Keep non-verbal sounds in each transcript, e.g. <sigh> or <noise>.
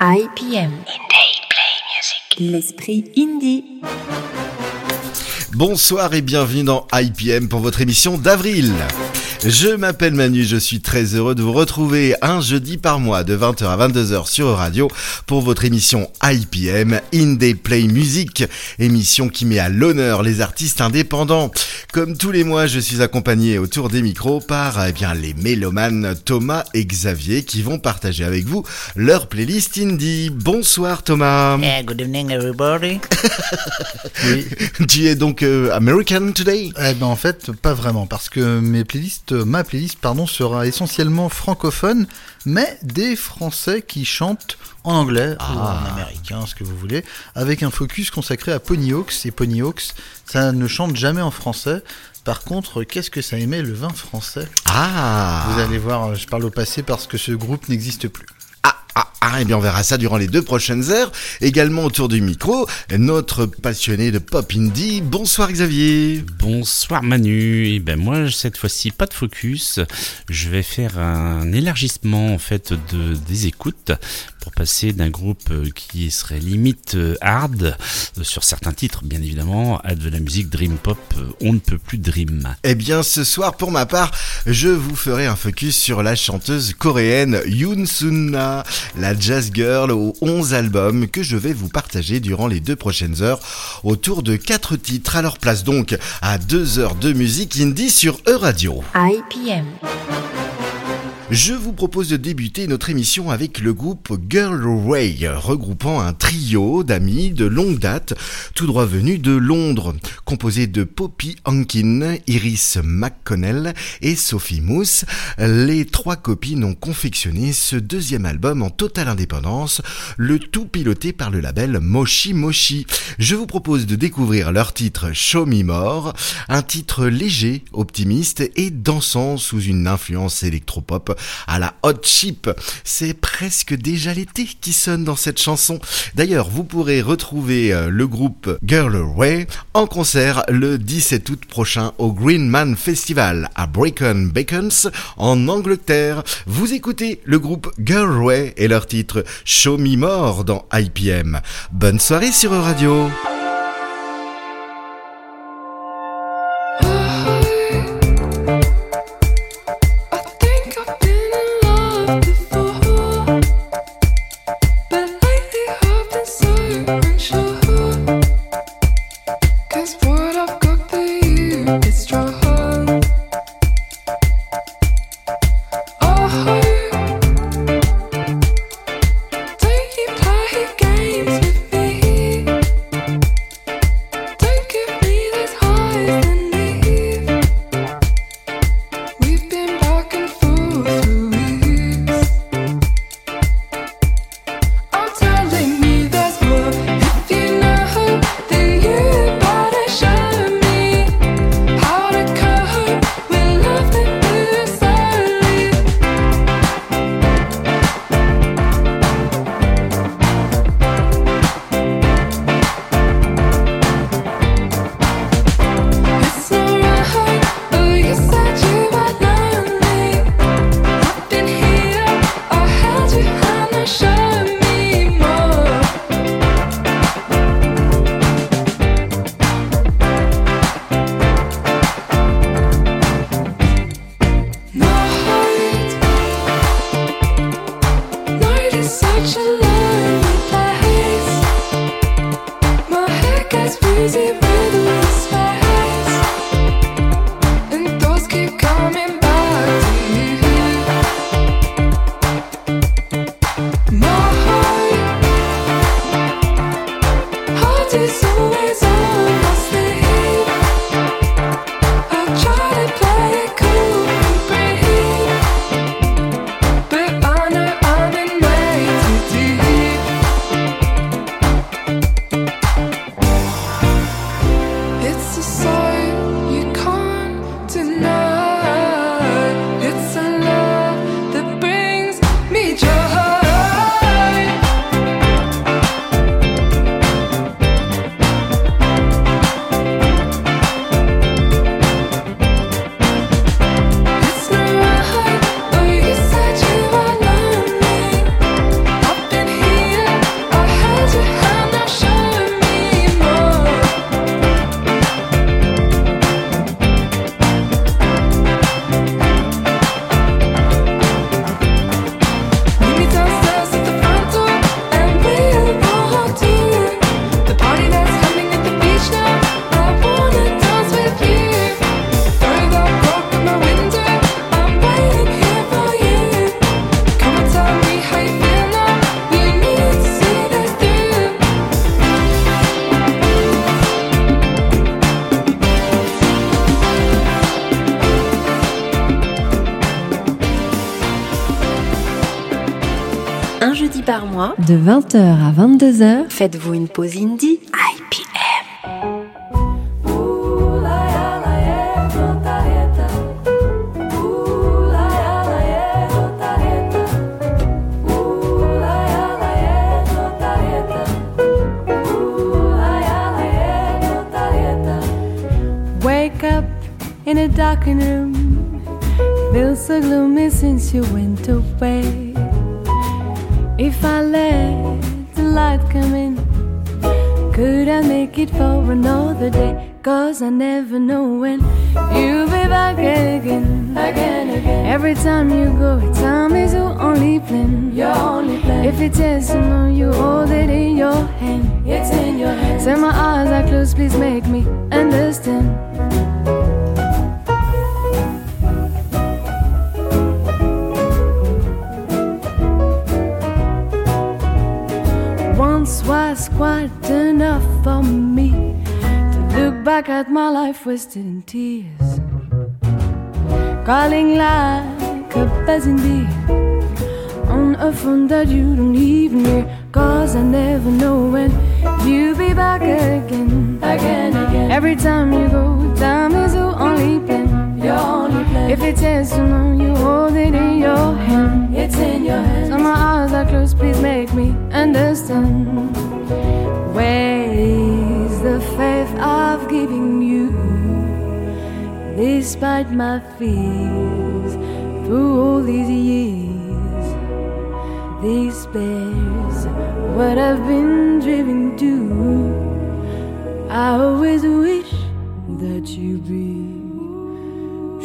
IPM. L'esprit indie. Bonsoir et bienvenue dans IPM pour votre émission d'avril. Je m'appelle Manu, je suis très heureux de vous retrouver un jeudi par mois de 20h à 22h sur Radio pour votre émission IPM Indie Play Music, émission qui met à l'honneur les artistes indépendants. Comme tous les mois, je suis accompagné autour des micros par eh bien les mélomanes Thomas et Xavier qui vont partager avec vous leur playlist indie. Bonsoir Thomas. Yeah, good evening everybody. <laughs> Tu es donc euh, American today? Eh ben en fait, pas vraiment, parce que mes playlists, ma playlist, pardon, sera essentiellement francophone, mais des Français qui chantent en anglais ou en américain, ce que vous voulez, avec un focus consacré à Ponyhawks. Et Ponyhawks, ça ne chante jamais en français. Par contre, qu'est-ce que ça aimait le vin français? Ah Vous allez voir, je parle au passé parce que ce groupe n'existe plus. Ah, ah, ah, et bien on verra ça durant les deux prochaines heures. Également autour du micro, notre passionné de pop indie. Bonsoir Xavier. Bonsoir Manu, et ben moi cette fois-ci pas de focus, je vais faire un élargissement en fait de des écoutes pour passer d'un groupe euh, qui serait limite euh, hard euh, sur certains titres bien évidemment à de la musique dream pop, on ne peut plus dream. Eh bien ce soir pour ma part, je vous ferai un focus sur la chanteuse coréenne Yoon Sunna, la jazz girl aux 11 albums que je vais vous partager durant les deux prochaines heures autour de quatre titres. Alors place donc à deux heures de musique indie sur E-Radio. IPM. Je vous propose de débuter notre émission avec le groupe Girl Ray, regroupant un trio d'amis de longue date, tout droit venus de Londres, composé de Poppy Hankin, Iris McConnell et Sophie Mousse. Les trois copines ont confectionné ce deuxième album en totale indépendance, le tout piloté par le label Moshi Moshi. Je vous propose de découvrir leur titre Show Me More, un titre léger, optimiste et dansant sous une influence électropop à la hot chip. C'est presque déjà l'été qui sonne dans cette chanson. D'ailleurs, vous pourrez retrouver euh, le groupe Girl Way en concert le 17 août prochain au Green Man Festival à Brecon Beacons en Angleterre. Vous écoutez le groupe Girl Way et leur titre Show Me More dans IPM. Bonne soirée sur Radio. Mois, De 20h à 22h, faites-vous une pause indie IPM. Wake up in a darkened room. Feels so gloomy since you went away. If I let the light come in, could I make it for another day? Cause I never know when you'll be back again. Again, again. Every time you go, time is your only plan. Your only plan. If it's yes or no, you hold it in your hand. It's in your hand. Say my eyes are closed, please make me understand. Back at my life wasted in tears. Calling like a buzzing bee on a phone that you don't even hear. Cause I never know when you'll be back again. Again, again. Every time you go, time is your only plan. Your only plan. If it's yes or no, you hold it in your hand. It's in your hand. So my eyes are closed, please make me understand. Is the faith I've given you? Despite my fears through all these years, these bears, what I've been driven to. I always wish that you be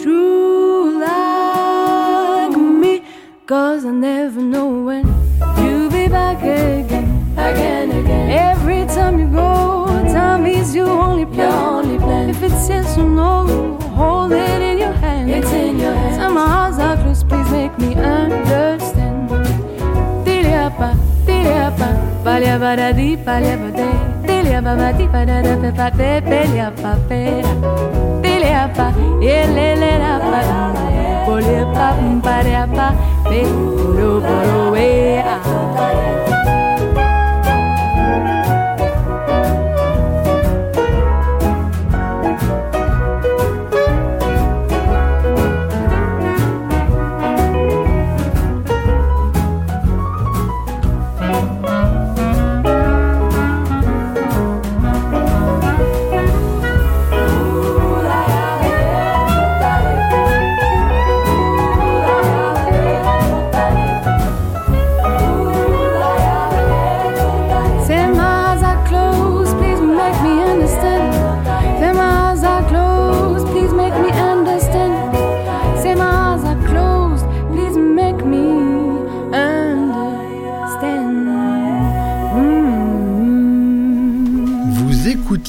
true like me. Cause I never know when you'll be back again. Again, again. Every time you go, your only plan. If it's yes or no, hold it in your hand. It's in your hands. Tell my eyes are closed, please make me understand. Tiliapa, tiliapa, balia bada di, balia bade. Diliapa, badi, bada da, pe, pa, pe, pelia, pa, pe. Yelele, la, pa, bolia, pa, pa, pe, puro, puro, wea.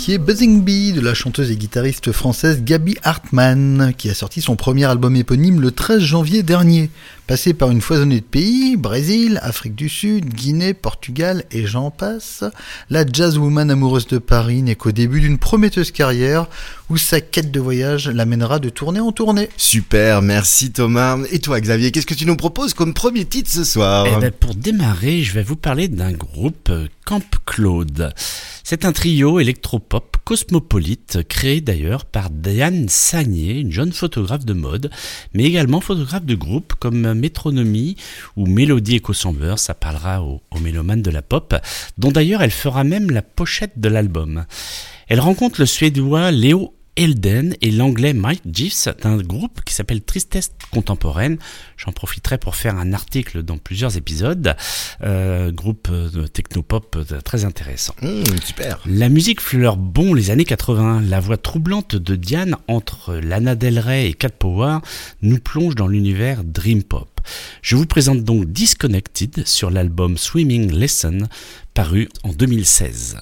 Buzzing Bee de la chanteuse et guitariste française Gabi Hartmann, qui a sorti son premier album éponyme le 13 janvier dernier. Passée par une foisonnée de pays, Brésil, Afrique du Sud, Guinée, Portugal et j'en passe, la jazzwoman amoureuse de Paris n'est qu'au début d'une prometteuse carrière où sa quête de voyage l'amènera de tournée en tournée. Super, merci Thomas. Et toi Xavier, qu'est-ce que tu nous proposes comme premier titre ce soir Eh ben, pour démarrer, je vais vous parler d'un groupe euh, Camp Claude. C'est un trio électropop cosmopolite créé d'ailleurs par Diane Sagné, une jeune photographe de mode, mais également photographe de groupe comme Métronomie ou Mélodie Echo Chamber, ça parlera aux, aux mélomanes de la pop, dont d'ailleurs elle fera même la pochette de l'album. Elle rencontre le suédois Léo Elden et l'anglais Mike Giffs d'un groupe qui s'appelle Tristesse Contemporaine. J'en profiterai pour faire un article dans plusieurs épisodes. Euh, groupe de technopop euh, très intéressant. Mmh, super. La musique fleure bon les années 80. La voix troublante de Diane entre Lana Del Rey et Cat Power nous plonge dans l'univers Dream Pop. Je vous présente donc Disconnected sur l'album Swimming Lesson paru en 2016.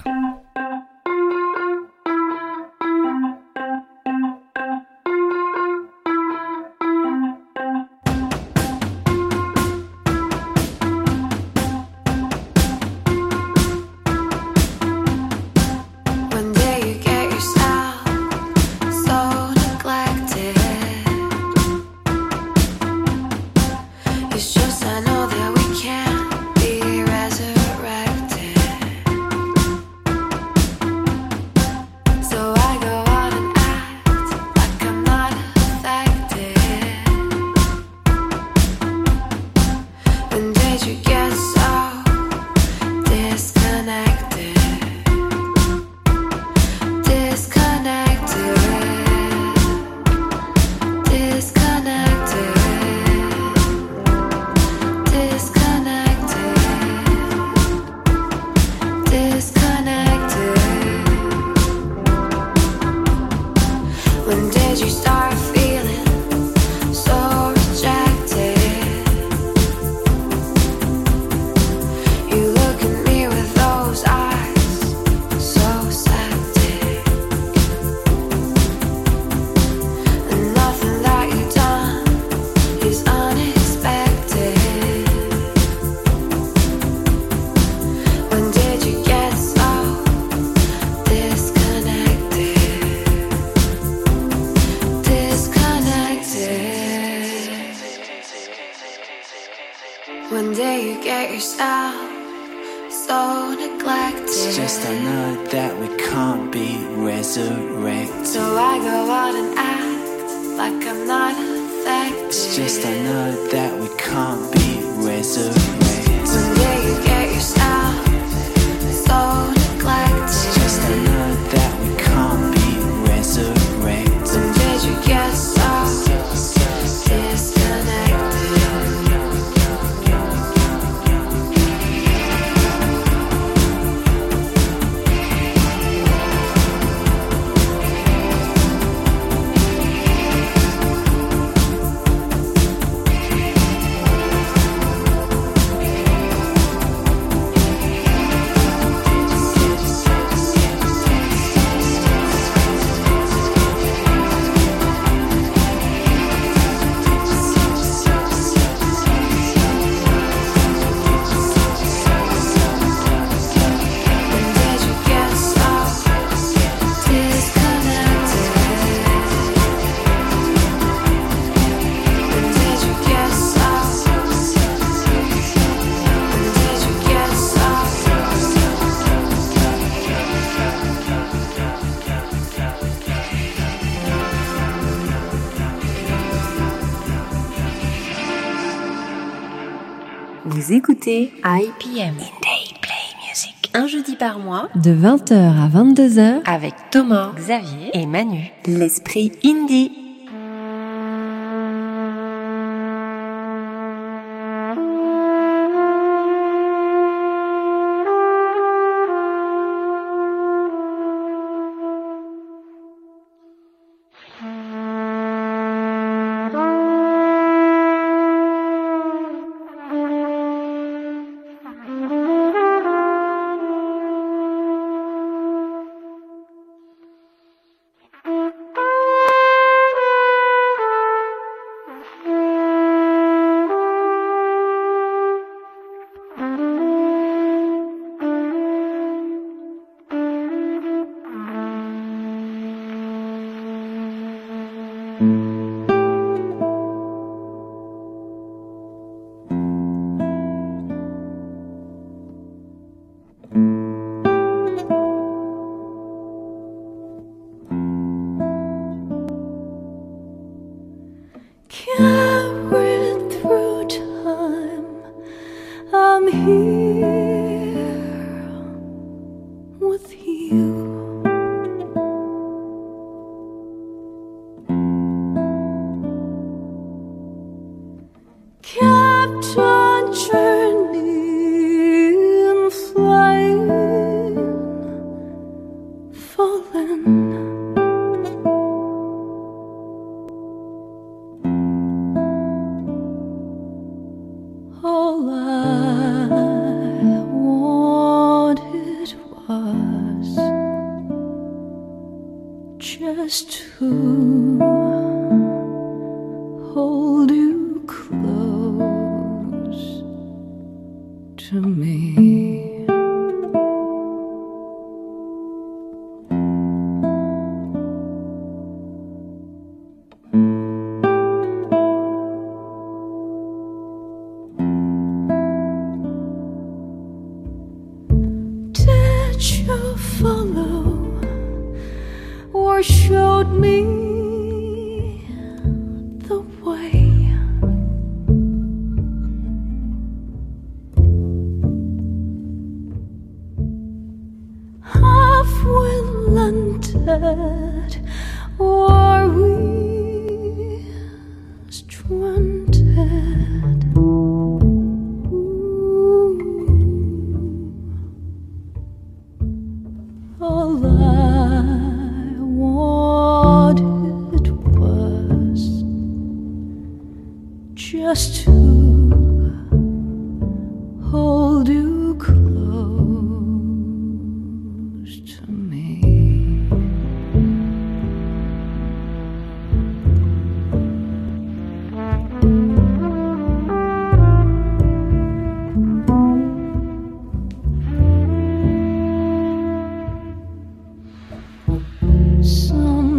écoutez IPM Day Play Music. Un jeudi par mois, de 20h à 22h, avec Thomas, Xavier et Manu. L'esprit indie.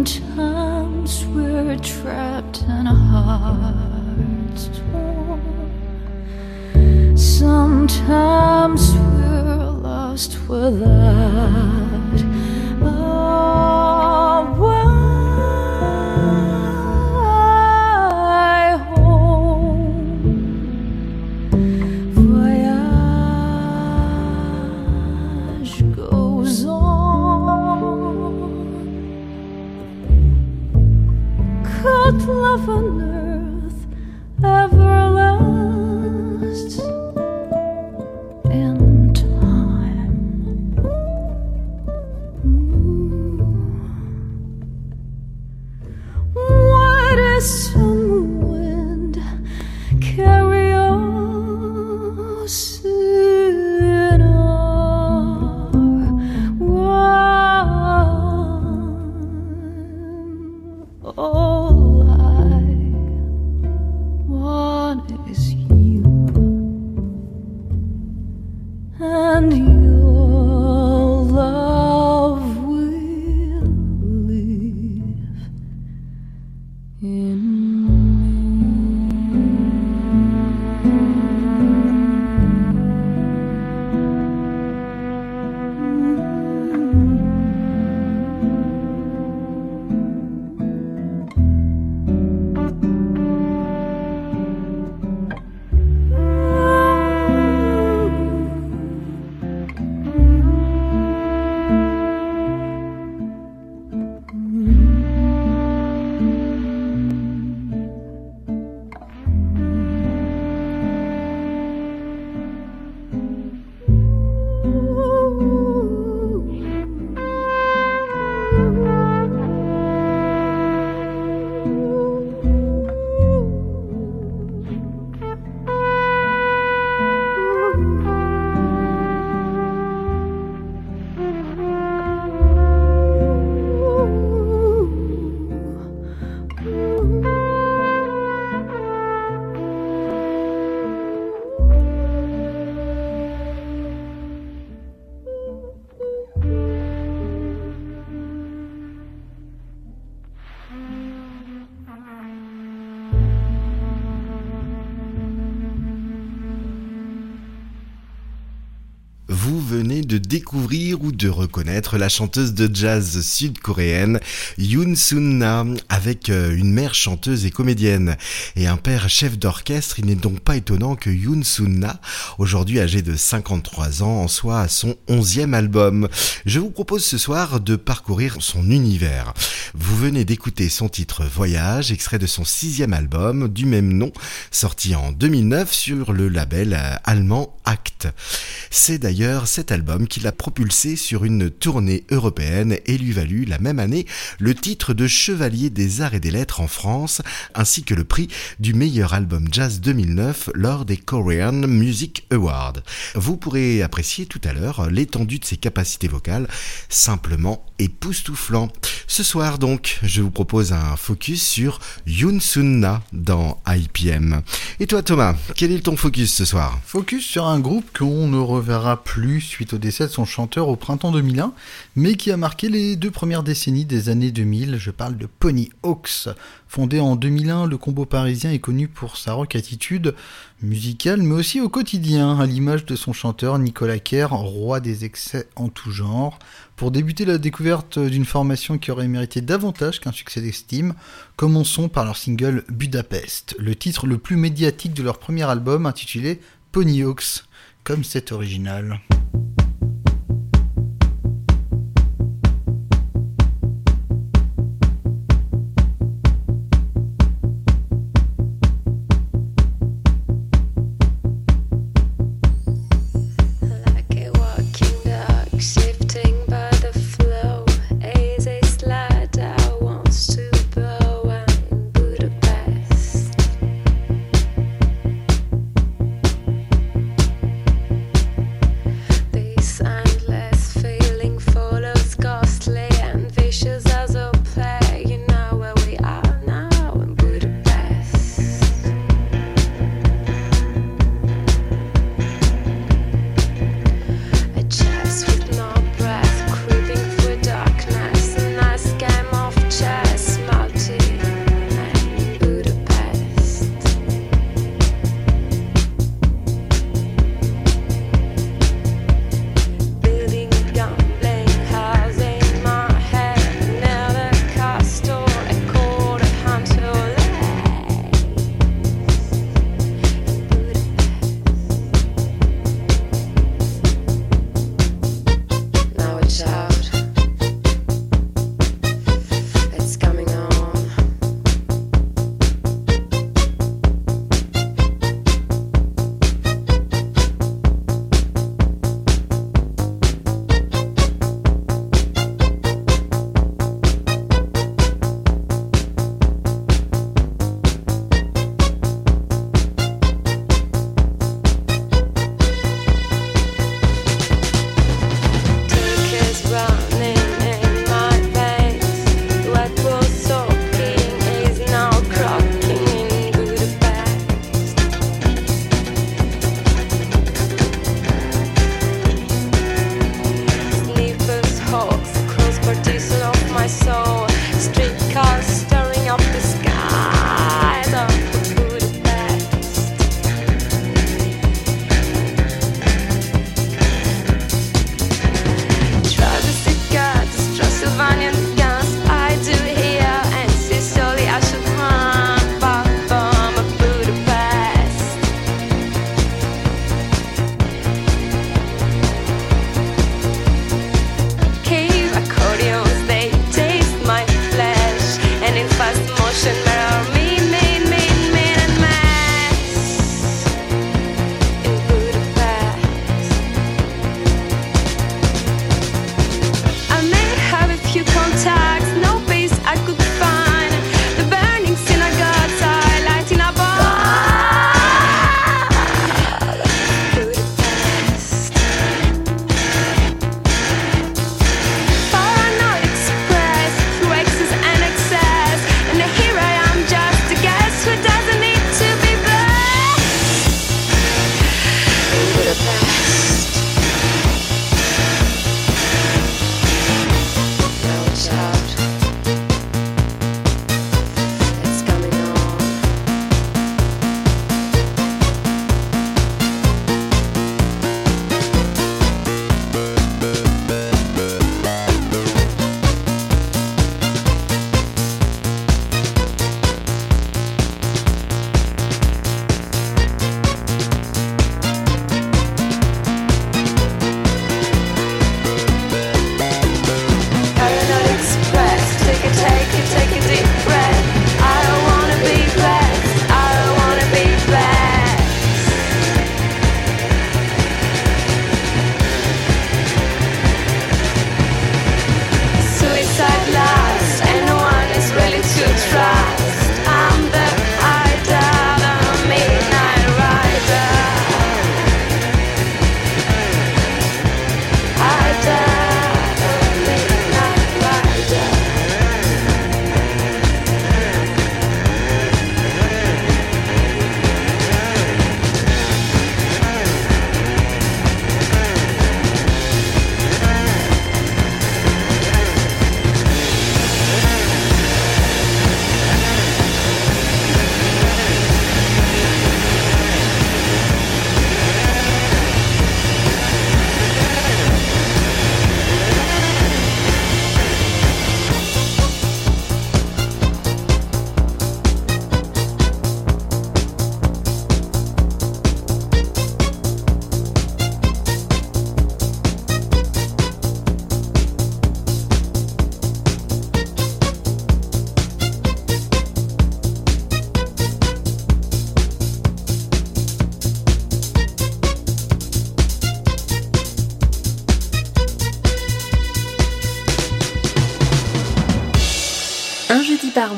Sometimes we're trapped and our hearts torn. Sometimes we're lost without. Découvrir ou de reconnaître la chanteuse de jazz sud-coréenne Yoon Sun-na avec euh, une mère chanteuse et comédienne et un père chef d'orchestre. Il n'est donc pas étonnant que Yoon Sun-na, aujourd'hui âgé de 53 ans, en soit à son 11e album. Je vous propose ce soir de parcourir son univers. Vous venez d'écouter son titre Voyage, extrait de son sixième album du même nom, sorti en 2009 sur le label euh, allemand Act. C'est d'ailleurs cet album qui l'a propulsé sur une tournée européenne et lui valut la même année le titre de chevalier des arts et des lettres en France, ainsi que le prix du meilleur album jazz 2009 lors des Korean Music Awards. Vous pourrez apprécier tout à l'heure l'étendue de ses capacités vocales, simplement époustouflant. Ce soir donc, je vous propose un focus sur Yoon Sun-na dans IPM. Et toi Thomas, quel est ton focus ce soir? Focus sur un groupe qu'on ne reverra plus suite au décès son chanteur au printemps 2001, mais qui a marqué les deux premières décennies des années 2000. Je parle de Pony Hawks. Fondé en 2001, le combo parisien est connu pour sa rock attitude musicale, mais aussi au quotidien, à l'image de son chanteur Nicolas Kerr, roi des excès en tout genre. Pour débuter la découverte d'une formation qui aurait mérité davantage qu'un succès d'estime, commençons par leur single Budapest, le titre le plus médiatique de leur premier album intitulé Pony Hawks, comme c'est original.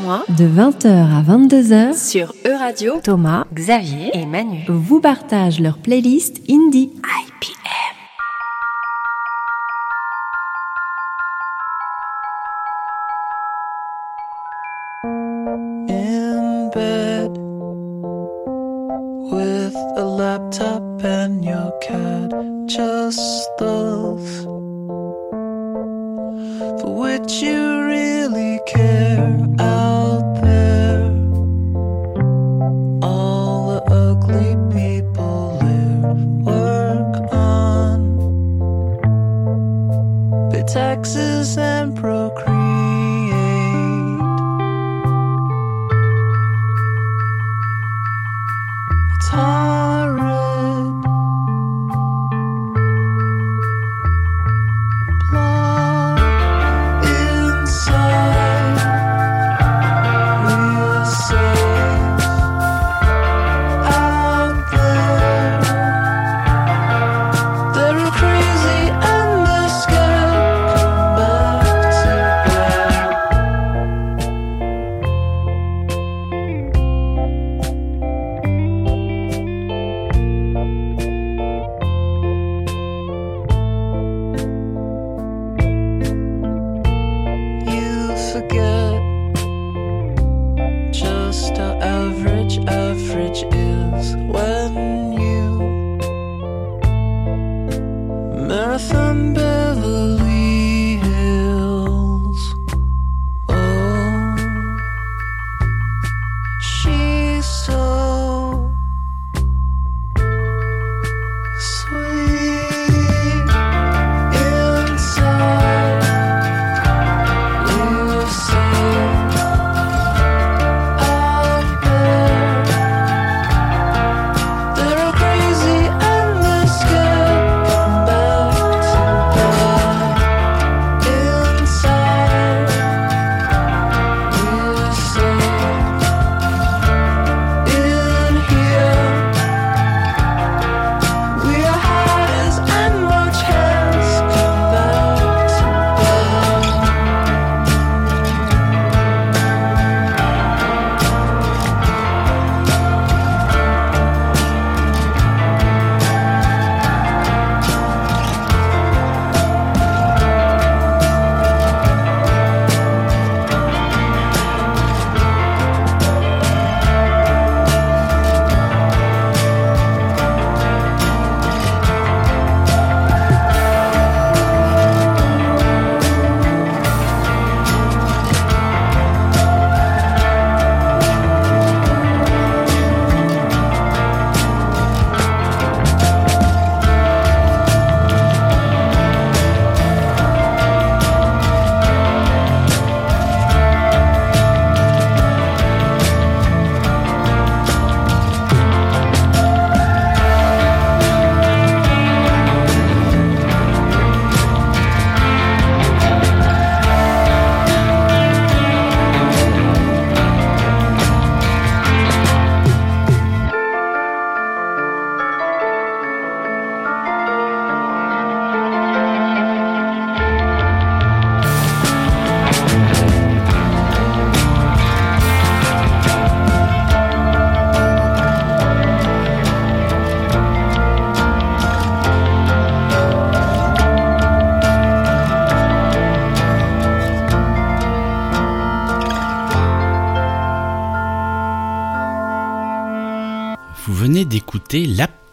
Mois De 20h à 22h, sur E-Radio, Thomas, Xavier et Manu. vous partagent leur playlist indie. IPM.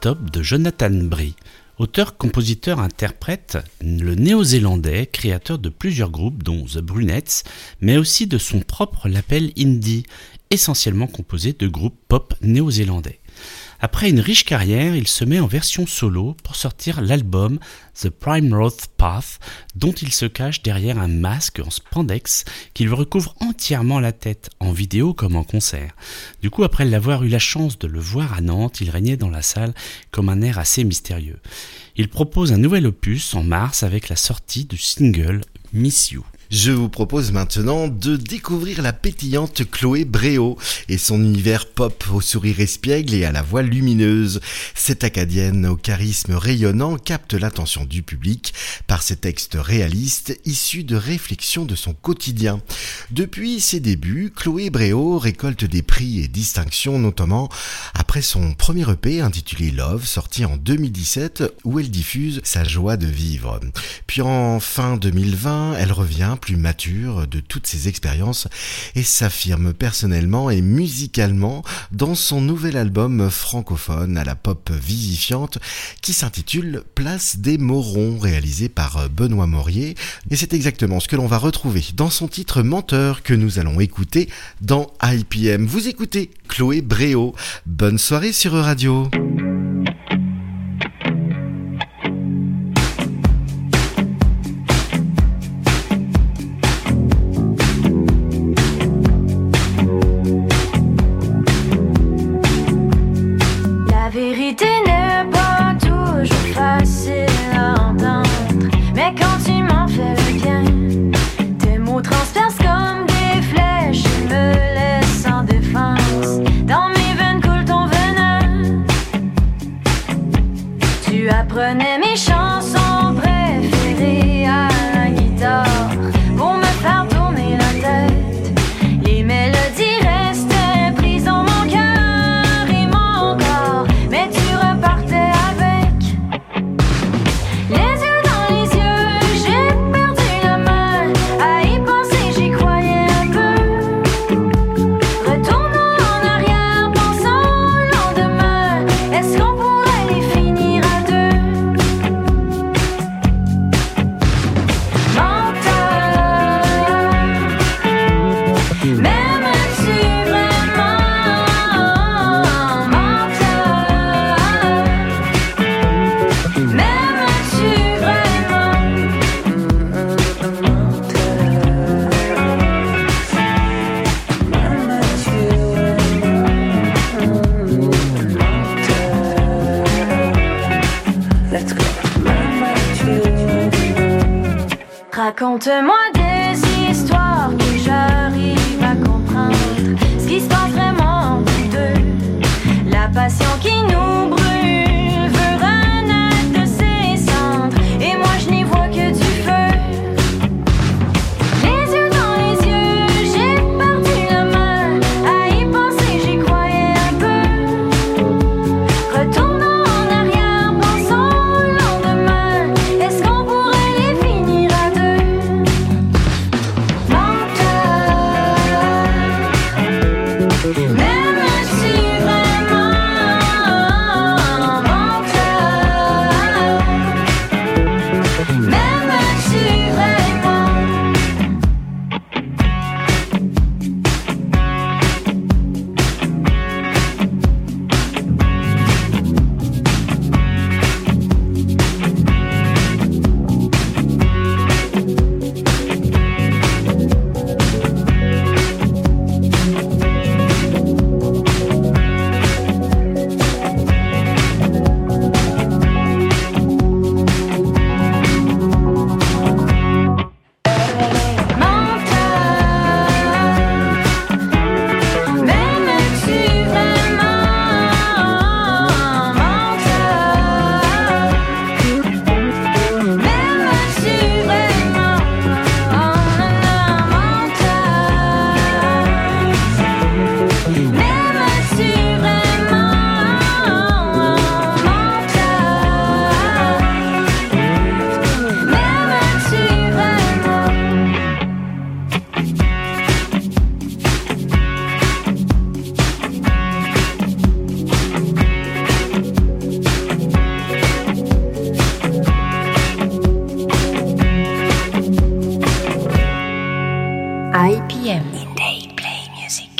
De Jonathan Brie. Auteur, compositeur, interprète, le néo-zélandais, créateur de plusieurs groupes dont The Brunettes, mais aussi de son propre label indie, essentiellement composé de groupes pop néo-zélandais. Après une riche carrière, il se met en version solo pour sortir l'album The Primrose Path, dont il se cache derrière un masque en spandex qui lui recouvre entièrement la tête, en vidéo comme en concert. Du coup, après l'avoir eu la chance de le voir à Nantes, il régnait dans la salle comme un air assez mystérieux. Il propose un nouvel opus en mars avec la sortie du single Miss You. Je vous propose maintenant de découvrir la pétillante Chloé Bréau et son univers pop au sourire espiègle et à la voix lumineuse. Cette acadienne au charisme rayonnant capte l'attention du public par ses textes réalistes issus de réflexions de son quotidien. Depuis ses débuts, Chloé Bréau récolte des prix et distinctions notamment après son premier EP intitulé Love sorti en 2017 où elle diffuse sa joie de vivre. Puis en fin 2020, elle revient plus mature de toutes ses expériences et s'affirme personnellement et musicalement dans son nouvel album francophone à la pop vivifiante qui s'intitule Place des Morons réalisé par Benoît Maurier et c'est exactement ce que l'on va retrouver dans son titre Menteur que nous allons écouter dans IPM. Vous écoutez Chloé Bréau. Bonne soirée sur Radio.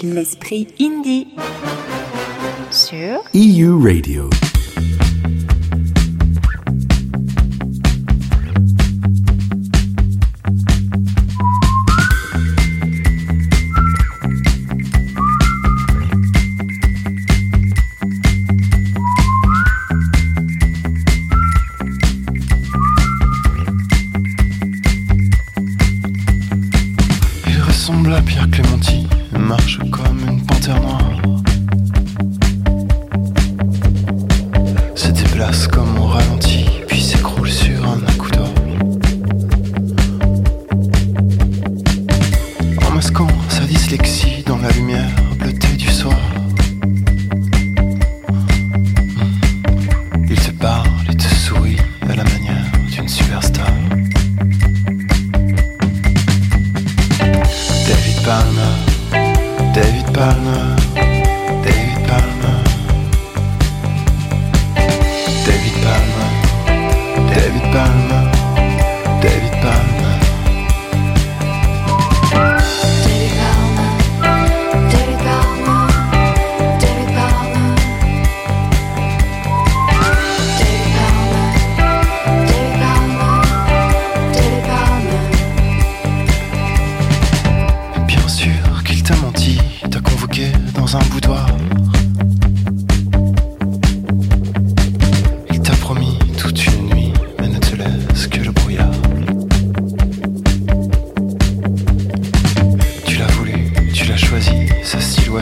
L'esprit indie. Sur EU Radio.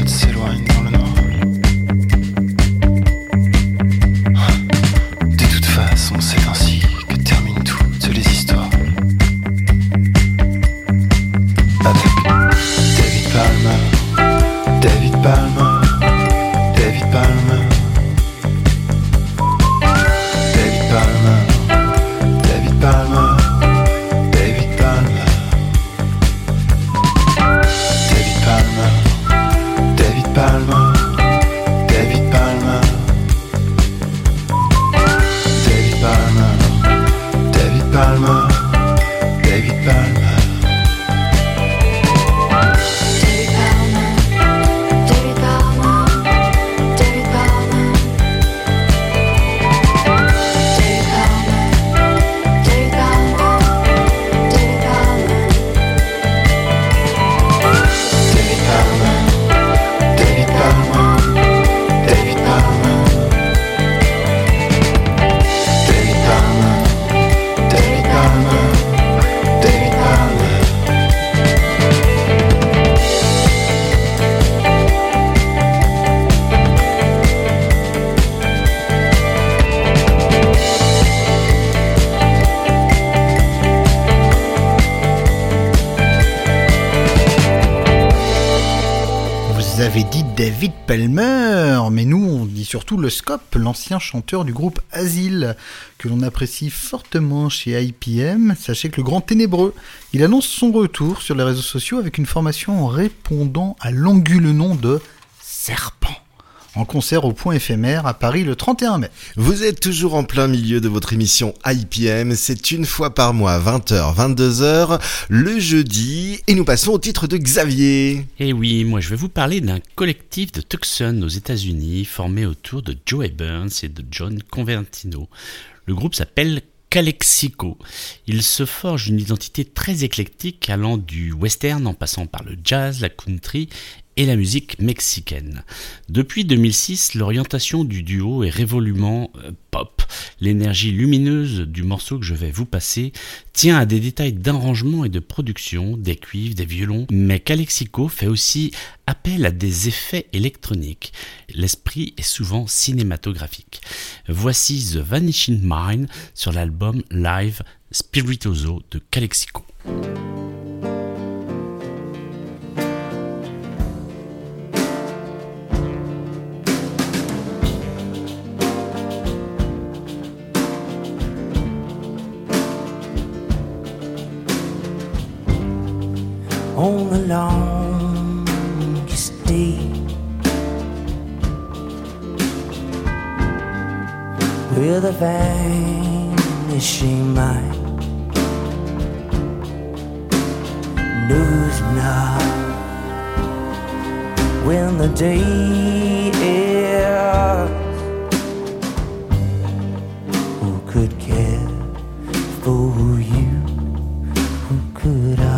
Red Sirwine. Scope, l'ancien chanteur du groupe Asile, que l'on apprécie fortement chez IPM. Sachez que le grand ténébreux, il annonce son retour sur les réseaux sociaux avec une formation en répondant à l'anguleux nom de Serpent, en concert au point éphémère à Paris le 31 mai. Vous êtes toujours en plein milieu de votre émission IPM, c'est une fois par mois, 20h, 22h, le jeudi, et nous passons au titre de Xavier. Et oui, moi je vais vous parler d'un collectif de Tucson aux États-Unis formé autour de Joey Burns et de John Convertino. Le groupe s'appelle Calexico. Il se forge une identité très éclectique allant du western en passant par le jazz, la country et la musique mexicaine. Depuis 2006, l'orientation du duo est révolument euh, pop. L'énergie lumineuse du morceau que je vais vous passer tient à des détails d'arrangement et de production, des cuivres, des violons, mais Calexico fait aussi appel à des effets électroniques. L'esprit est souvent cinématographique. Voici The Vanishing Mind sur l'album live Spiritoso de Calexico. On the longest day. With a vanishing mind, knows not when the day ends. Who could care for you? Who could understand?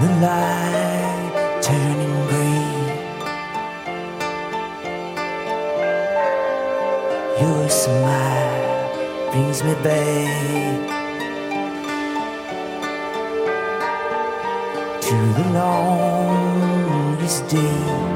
The light turning green. Your smile brings me back to the longest day.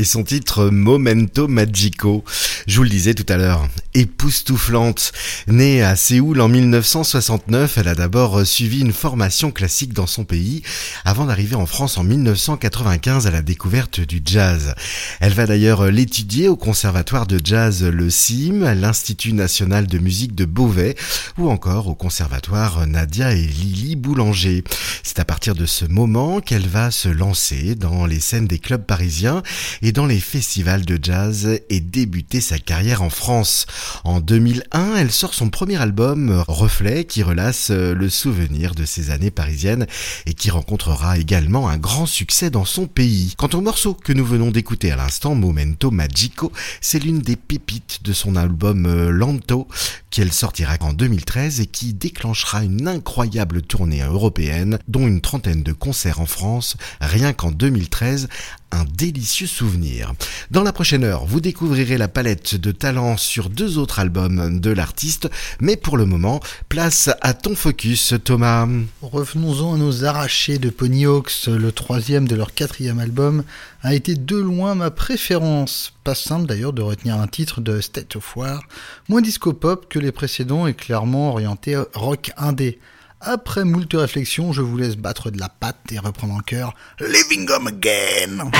Et son titre Momento Magico. Je vous le disais tout à l'heure, époustouflante. Née à Séoul en 1969, elle a d'abord suivi une formation classique dans son pays avant d'arriver en France en 1995 à la découverte du jazz. Elle va d'ailleurs l'étudier au conservatoire de jazz Le CIM, l'Institut national de musique de Beauvais ou encore au conservatoire Nadia et Lily Boulanger. C'est à partir de ce moment qu'elle va se lancer dans les scènes des clubs parisiens et dans les festivals de jazz et débuter sa carrière en France. En 2001, elle sort son premier album Reflet qui relasse le souvenir de ses années parisiennes et qui rencontrera également un grand succès dans son pays. Quant au morceau que nous venons d'écouter à l'instant, Momento Magico, c'est l'une des pépites de son album euh, Lanto qu'elle sortira en 2013 et qui déclenchera une incroyable tournée européenne, dont une trentaine de concerts en France, rien qu'en 2013, un délicieux souvenir. Dans la prochaine heure, vous découvrirez la palette de talents sur deux autres albums de l'artiste, mais pour le moment, place à ton focus, Thomas. Revenons-en à nos arrachés de Ponyhawks. Le troisième de leur quatrième album a été de loin ma préférence. Pas simple d'ailleurs de retenir un titre de State of War, moins disco pop que les précédents et clairement orienté rock indé. Après moult réflexions, je vous laisse battre de la patte et reprendre en cœur Living Home Again.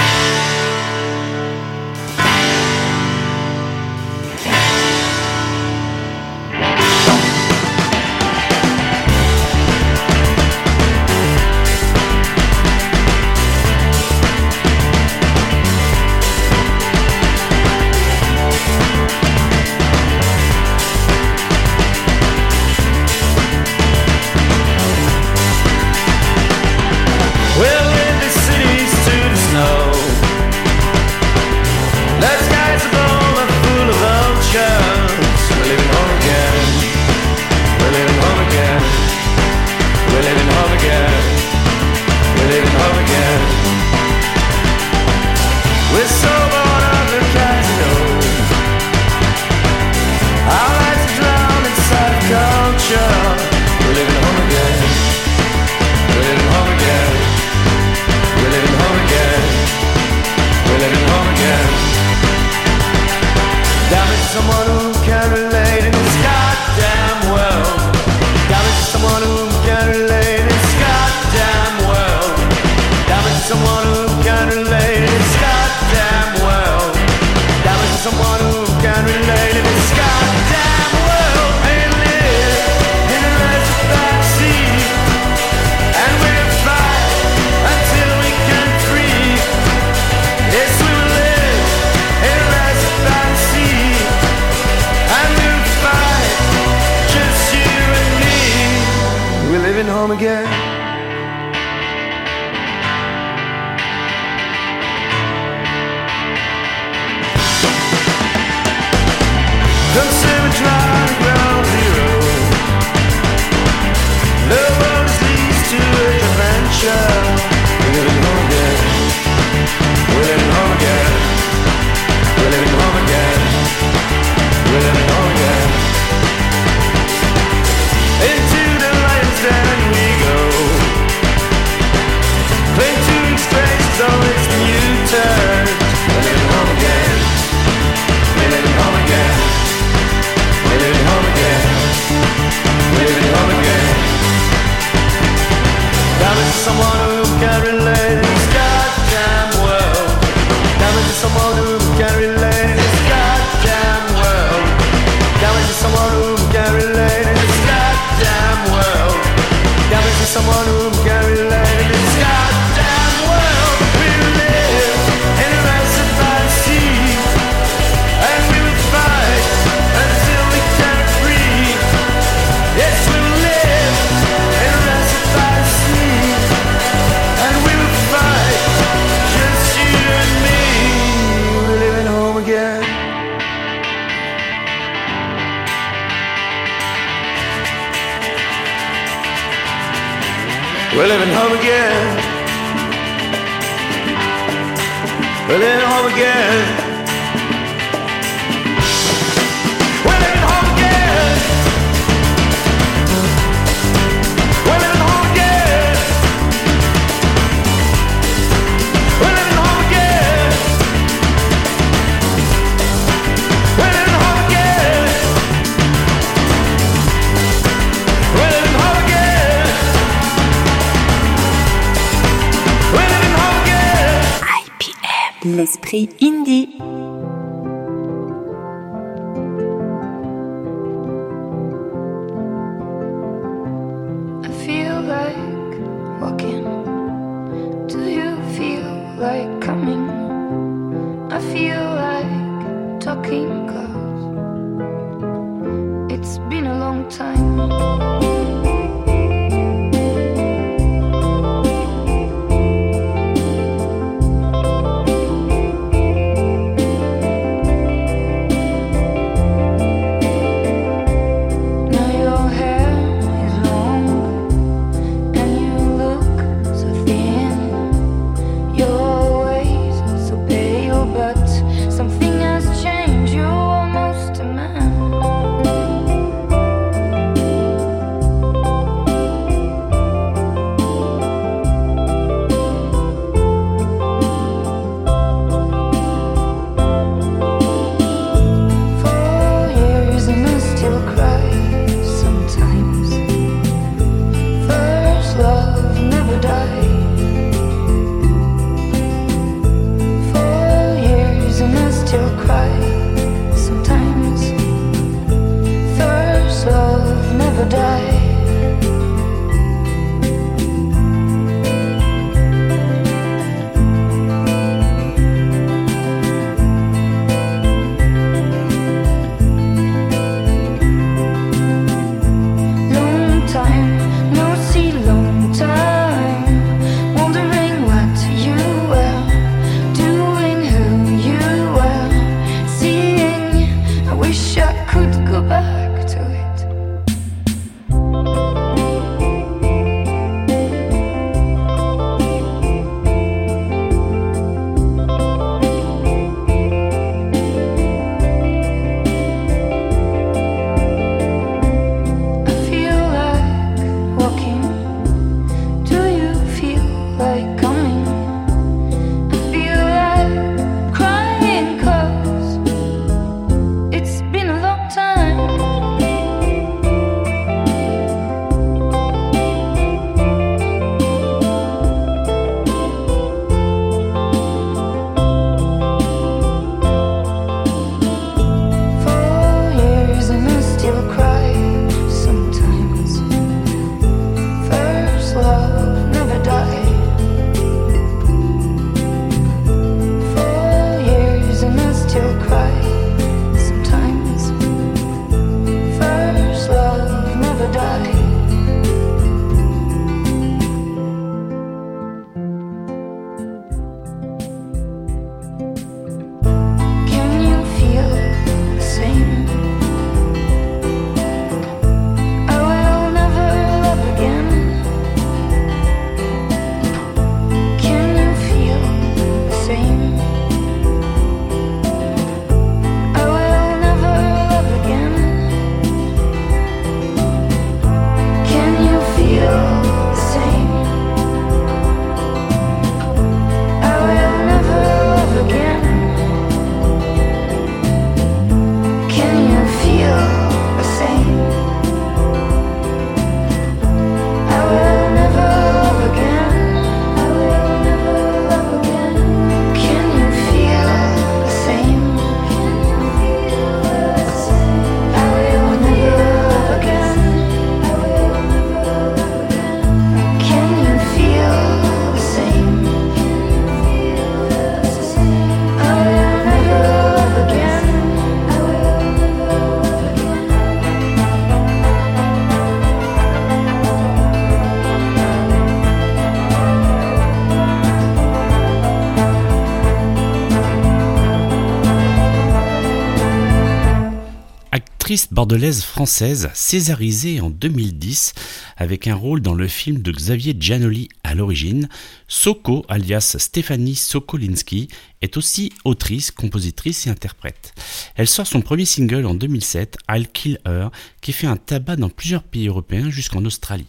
again, again. L'esprit indie. Française, césarisée en 2010 avec un rôle dans le film de Xavier Giannoli à l'origine. Soko, alias Stéphanie Sokolinski, est aussi autrice, compositrice et interprète. Elle sort son premier single en 2007, I'll Kill Her, qui fait un tabac dans plusieurs pays européens jusqu'en Australie.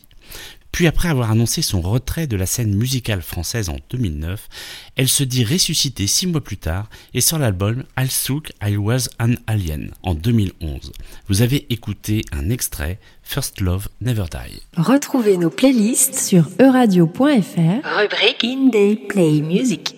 Puis après avoir annoncé son retrait de la scène musicale française en 2009, elle se dit ressuscitée six mois plus tard et sort l'album I'll Sook I Was an Alien en 2011. Vous avez écouté un extrait First Love Never Die. Retrouvez nos playlists sur euradio.fr Rubrique Indie Play Music.